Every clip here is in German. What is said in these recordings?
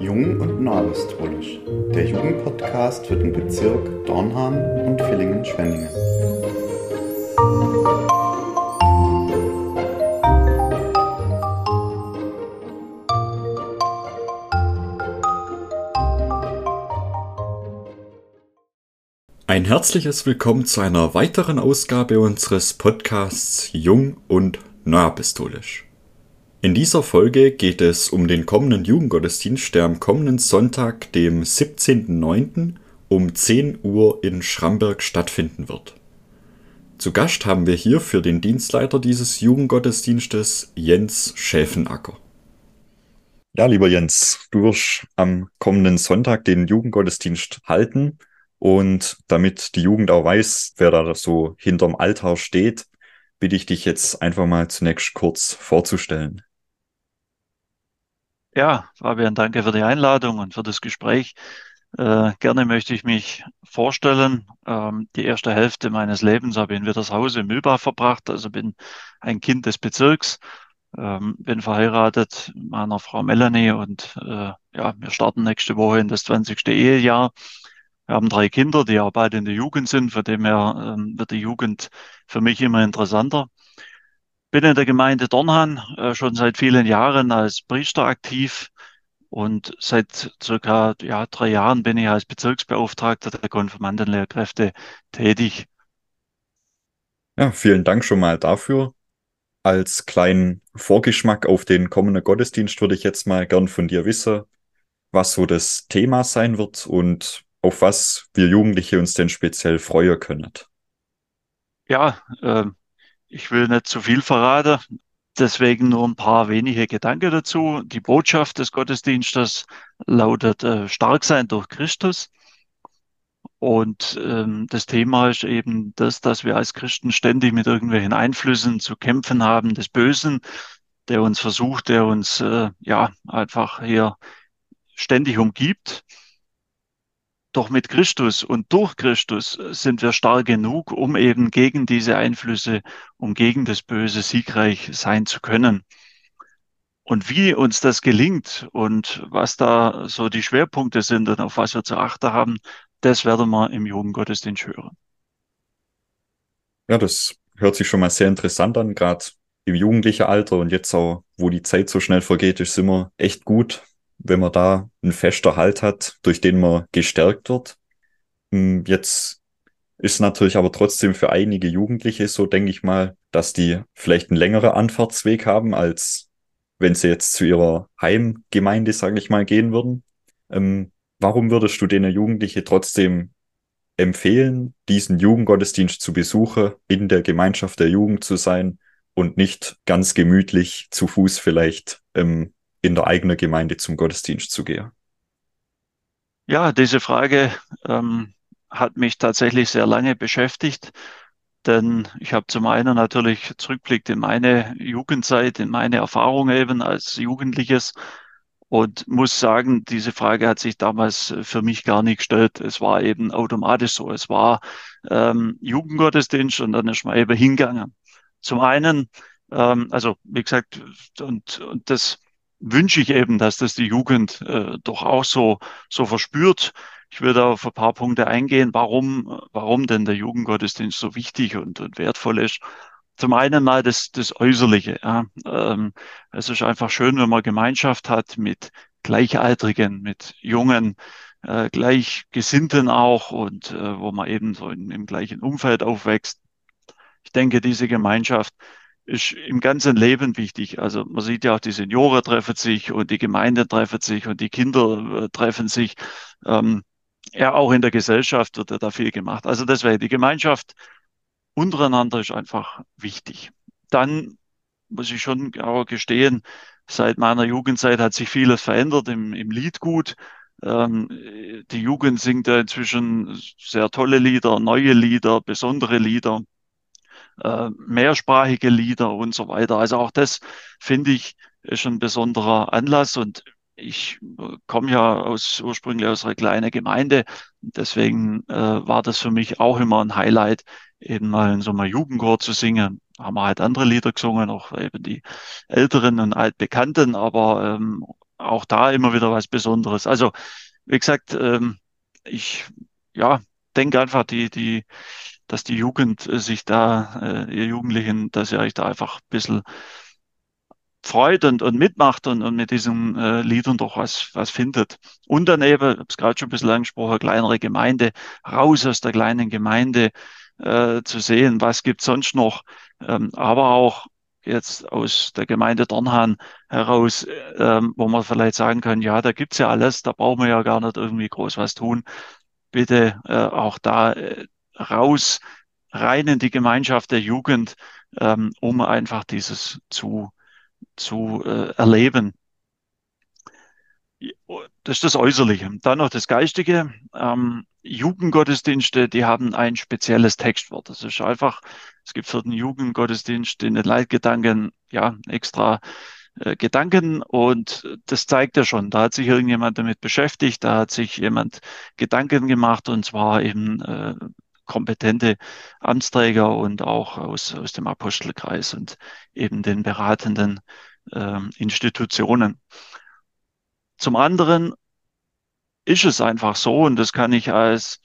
Jung und Neuapostolisch, der Jugendpodcast für den Bezirk Dornham und Villingen-Schwenningen. Ein herzliches Willkommen zu einer weiteren Ausgabe unseres Podcasts Jung und Neuapostolisch. In dieser Folge geht es um den kommenden Jugendgottesdienst, der am kommenden Sonntag, dem 17.09. um 10 Uhr in Schramberg stattfinden wird. Zu Gast haben wir hier für den Dienstleiter dieses Jugendgottesdienstes Jens Schäfenacker. Ja, lieber Jens, du wirst am kommenden Sonntag den Jugendgottesdienst halten und damit die Jugend auch weiß, wer da so hinterm Altar steht, bitte ich dich jetzt einfach mal zunächst kurz vorzustellen. Ja, Fabian, danke für die Einladung und für das Gespräch. Äh, gerne möchte ich mich vorstellen. Ähm, die erste Hälfte meines Lebens habe ich in Wittershausen im Mühlbach verbracht, also bin ein Kind des Bezirks, ähm, bin verheiratet mit meiner Frau Melanie und äh, ja, wir starten nächste Woche in das 20. Ehejahr. Wir haben drei Kinder, die auch beide in der Jugend sind, von dem her ähm, wird die Jugend für mich immer interessanter. Bin in der Gemeinde Dornhan äh, schon seit vielen Jahren als Priester aktiv und seit circa ja, drei Jahren bin ich als Bezirksbeauftragter der Konfirmandenlehrkräfte tätig. Ja, vielen Dank schon mal dafür. Als kleinen Vorgeschmack auf den kommenden Gottesdienst würde ich jetzt mal gern von dir wissen, was so das Thema sein wird und auf was wir Jugendliche uns denn speziell freuen können. Ja, äh, ich will nicht zu viel verraten, deswegen nur ein paar wenige Gedanken dazu. Die Botschaft des Gottesdienstes lautet äh, stark sein durch Christus. Und ähm, das Thema ist eben das, dass wir als Christen ständig mit irgendwelchen Einflüssen zu kämpfen haben, des Bösen, der uns versucht, der uns äh, ja einfach hier ständig umgibt. Doch mit Christus und durch Christus sind wir stark genug, um eben gegen diese Einflüsse, um gegen das Böse siegreich sein zu können. Und wie uns das gelingt und was da so die Schwerpunkte sind und auf was wir zu achten haben, das werden wir im Jugendgottesdienst hören. Ja, das hört sich schon mal sehr interessant an, gerade im jugendlichen Alter und jetzt auch, wo die Zeit so schnell vergeht, ist es immer echt gut, wenn man da einen fester Halt hat, durch den man gestärkt wird. Hm, jetzt ist natürlich aber trotzdem für einige Jugendliche so, denke ich mal, dass die vielleicht einen längeren Anfahrtsweg haben, als wenn sie jetzt zu ihrer Heimgemeinde, sage ich mal, gehen würden. Ähm, warum würdest du denen Jugendliche trotzdem empfehlen, diesen Jugendgottesdienst zu besuchen, in der Gemeinschaft der Jugend zu sein und nicht ganz gemütlich zu Fuß vielleicht ähm, in der eigenen Gemeinde zum Gottesdienst zu gehen? Ja, diese Frage ähm, hat mich tatsächlich sehr lange beschäftigt, denn ich habe zum einen natürlich zurückblickt in meine Jugendzeit, in meine Erfahrungen eben als Jugendliches und muss sagen, diese Frage hat sich damals für mich gar nicht gestellt. Es war eben automatisch so. Es war ähm, Jugendgottesdienst und dann ist man eben hingegangen. Zum einen, ähm, also wie gesagt, und, und das wünsche ich eben, dass das die Jugend äh, doch auch so, so verspürt. Ich würde auf ein paar Punkte eingehen, warum, warum denn der Jugendgottesdienst so wichtig und, und wertvoll ist. Zum einen mal das, das Äußerliche. Ja. Ähm, es ist einfach schön, wenn man Gemeinschaft hat mit Gleichaltrigen, mit Jungen, äh, Gleichgesinnten auch und äh, wo man eben so in, im gleichen Umfeld aufwächst. Ich denke, diese Gemeinschaft ist im ganzen Leben wichtig. Also man sieht ja auch, die Senioren treffen sich und die Gemeinde treffen sich und die Kinder äh, treffen sich. Ähm, ja, auch in der Gesellschaft wird ja da viel gemacht. Also deswegen, die Gemeinschaft untereinander ist einfach wichtig. Dann muss ich schon auch gestehen, seit meiner Jugendzeit hat sich vieles verändert im, im Liedgut. Ähm, die Jugend singt ja inzwischen sehr tolle Lieder, neue Lieder, besondere Lieder äh, mehrsprachige Lieder und so weiter. Also auch das finde ich ist ein besonderer Anlass und ich äh, komme ja aus, ursprünglich aus einer kleinen Gemeinde. Deswegen äh, war das für mich auch immer ein Highlight, eben mal in so einem Jugendchor zu singen. haben wir halt andere Lieder gesungen, auch eben die älteren und altbekannten, aber ähm, auch da immer wieder was Besonderes. Also, wie gesagt, ähm, ich ja, denke einfach, die, die, dass die Jugend äh, sich da, äh, ihr Jugendlichen, dass ihr euch da einfach ein bisschen freut und, und mitmacht und, und mit diesen äh, Liedern doch was, was findet. Und dann eben, ich habe es gerade schon ein bisschen angesprochen, kleinere Gemeinde, raus aus der kleinen Gemeinde äh, zu sehen, was gibt sonst noch, ähm, aber auch jetzt aus der Gemeinde Dornhahn heraus, ähm, wo man vielleicht sagen kann, ja, da gibt's ja alles, da brauchen wir ja gar nicht irgendwie groß was tun. Bitte äh, auch da äh, raus, rein in die Gemeinschaft der Jugend, ähm, um einfach dieses zu zu äh, erleben. Das ist das Äußerliche. Dann noch das Geistige. Ähm, Jugendgottesdienste, die haben ein spezielles Textwort. Das ist einfach, es gibt für den Jugendgottesdienst in den Leitgedanken, ja, extra äh, Gedanken und das zeigt ja schon, da hat sich irgendjemand damit beschäftigt, da hat sich jemand Gedanken gemacht und zwar eben äh, kompetente Amtsträger und auch aus, aus dem Apostelkreis und eben den beratenden äh, Institutionen. Zum anderen ist es einfach so, und das kann ich als,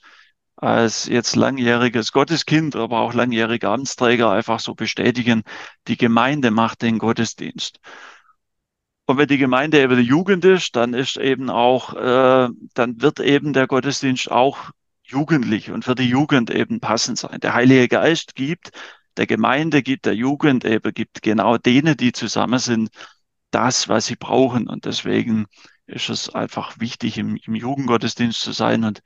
als jetzt langjähriges Gotteskind, aber auch langjähriger Amtsträger einfach so bestätigen, die Gemeinde macht den Gottesdienst. Und wenn die Gemeinde eben die Jugend ist, dann ist eben auch, äh, dann wird eben der Gottesdienst auch jugendlich und für die Jugend eben passend sein. Der Heilige Geist gibt der Gemeinde, gibt der Jugend eben, gibt genau denen, die zusammen sind, das, was sie brauchen. Und deswegen ist es einfach wichtig, im, im Jugendgottesdienst zu sein. Und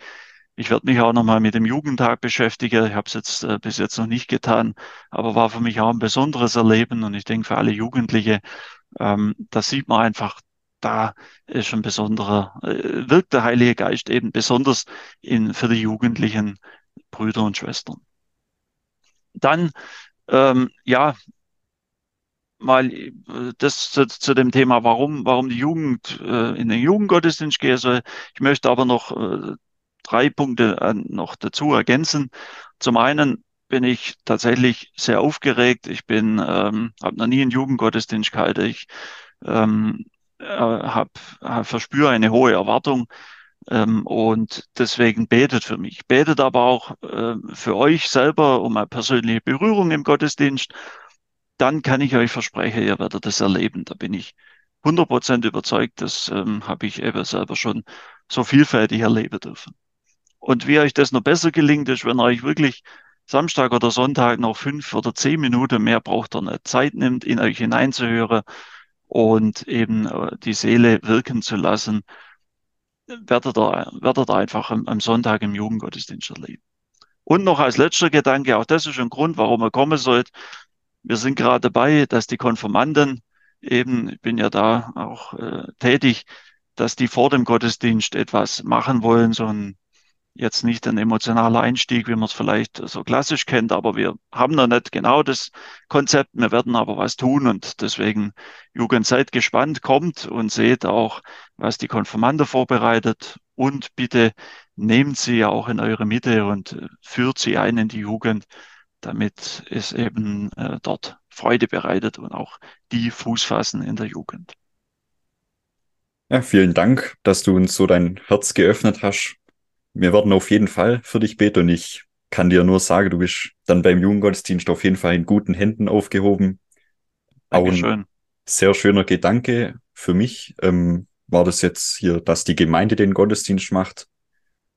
ich werde mich auch nochmal mit dem Jugendtag beschäftigen. Ich habe es jetzt äh, bis jetzt noch nicht getan, aber war für mich auch ein besonderes Erleben. Und ich denke für alle Jugendliche, ähm, da sieht man einfach, da ist ein besonderer, äh, wirkt der Heilige Geist eben besonders in, für die jugendlichen Brüder und Schwestern. Dann, ähm, ja, mal äh, das zu, zu, dem Thema, warum, warum die Jugend äh, in den Jugendgottesdienst gehen soll. Ich möchte aber noch äh, drei Punkte äh, noch dazu ergänzen. Zum einen bin ich tatsächlich sehr aufgeregt. Ich bin, ähm, habe noch nie einen Jugendgottesdienst gehalten. Ich ähm, äh, hab, hab, verspüre eine hohe Erwartung ähm, und deswegen betet für mich. Betet aber auch äh, für euch selber um eine persönliche Berührung im Gottesdienst. Dann kann ich euch versprechen, ihr werdet das erleben. Da bin ich 100% überzeugt. Das ähm, habe ich eben selber schon so vielfältig erleben dürfen. Und wie euch das noch besser gelingt, ist, wenn euch wirklich Samstag oder Sonntag noch fünf oder zehn Minuten mehr braucht ihr nicht Zeit nimmt, in euch hineinzuhören und eben äh, die Seele wirken zu lassen, werdet ihr, werdet ihr einfach am, am Sonntag im Jugendgottesdienst erleben. Und noch als letzter Gedanke, auch das ist ein Grund, warum ihr kommen sollt. Wir sind gerade dabei, dass die Konformanten eben, ich bin ja da auch äh, tätig, dass die vor dem Gottesdienst etwas machen wollen, so ein jetzt nicht ein emotionaler Einstieg, wie man es vielleicht so klassisch kennt, aber wir haben noch nicht genau das Konzept. Wir werden aber was tun und deswegen Jugend seid gespannt, kommt und seht auch, was die Konfirmande vorbereitet und bitte nehmt sie auch in eure Mitte und führt sie ein in die Jugend, damit es eben äh, dort Freude bereitet und auch die Fuß fassen in der Jugend. Ja, vielen Dank, dass du uns so dein Herz geöffnet hast wir werden auf jeden Fall für dich beten und ich kann dir nur sagen, du bist dann beim Jugendgottesdienst auf jeden Fall in guten Händen aufgehoben. Dankeschön. Auch ein sehr schöner Gedanke für mich ähm, war das jetzt hier, dass die Gemeinde den Gottesdienst macht.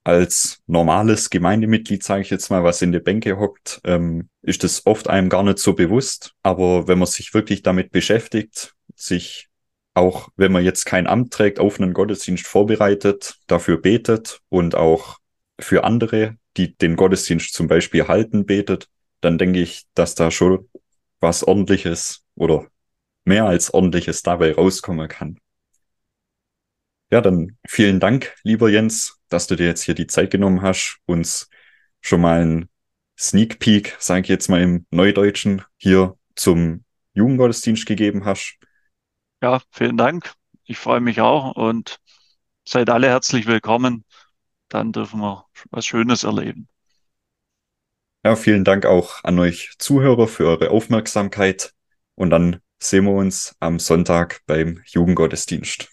Als normales Gemeindemitglied, sage ich jetzt mal, was in der Bänke hockt, ähm, ist das oft einem gar nicht so bewusst. Aber wenn man sich wirklich damit beschäftigt, sich auch wenn man jetzt kein Amt trägt, auf einen Gottesdienst vorbereitet, dafür betet und auch für andere, die den Gottesdienst zum Beispiel halten, betet, dann denke ich, dass da schon was ordentliches oder mehr als ordentliches dabei rauskommen kann. Ja, dann vielen Dank, lieber Jens, dass du dir jetzt hier die Zeit genommen hast, uns schon mal einen Sneak Peek, sage ich jetzt mal im Neudeutschen, hier zum Jugendgottesdienst gegeben hast. Ja, vielen Dank. Ich freue mich auch und seid alle herzlich willkommen. Dann dürfen wir was Schönes erleben. Ja, vielen Dank auch an euch Zuhörer für eure Aufmerksamkeit und dann sehen wir uns am Sonntag beim Jugendgottesdienst.